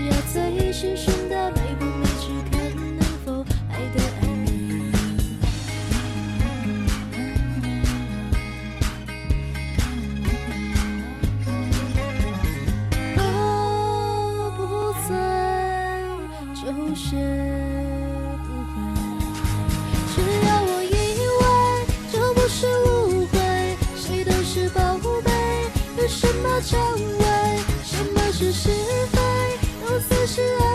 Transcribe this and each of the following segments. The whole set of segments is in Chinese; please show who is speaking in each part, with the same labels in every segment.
Speaker 1: 只要最心酸的美不美只看能否爱得安稳我不醉就是不会只要我以为这不是误会谁都是宝贝有什么证伪什么是是非？是爱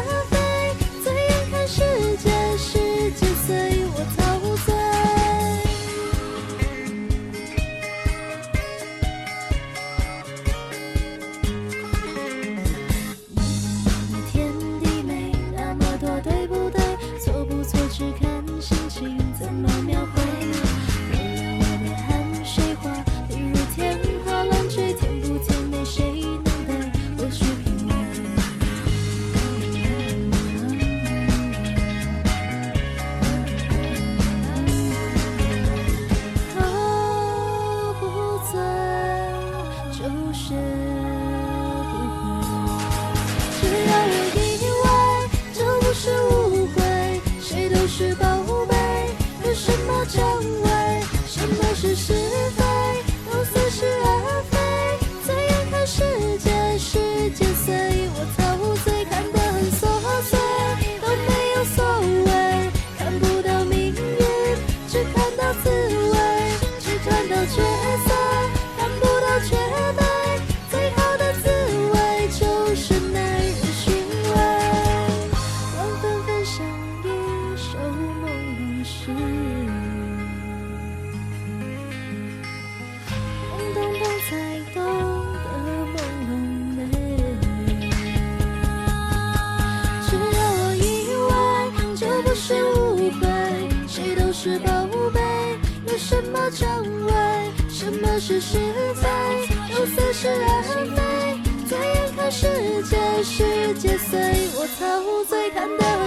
Speaker 1: 是宝贝有什么称谓什么是是非就似是而非在眼看世界世界随我陶醉看得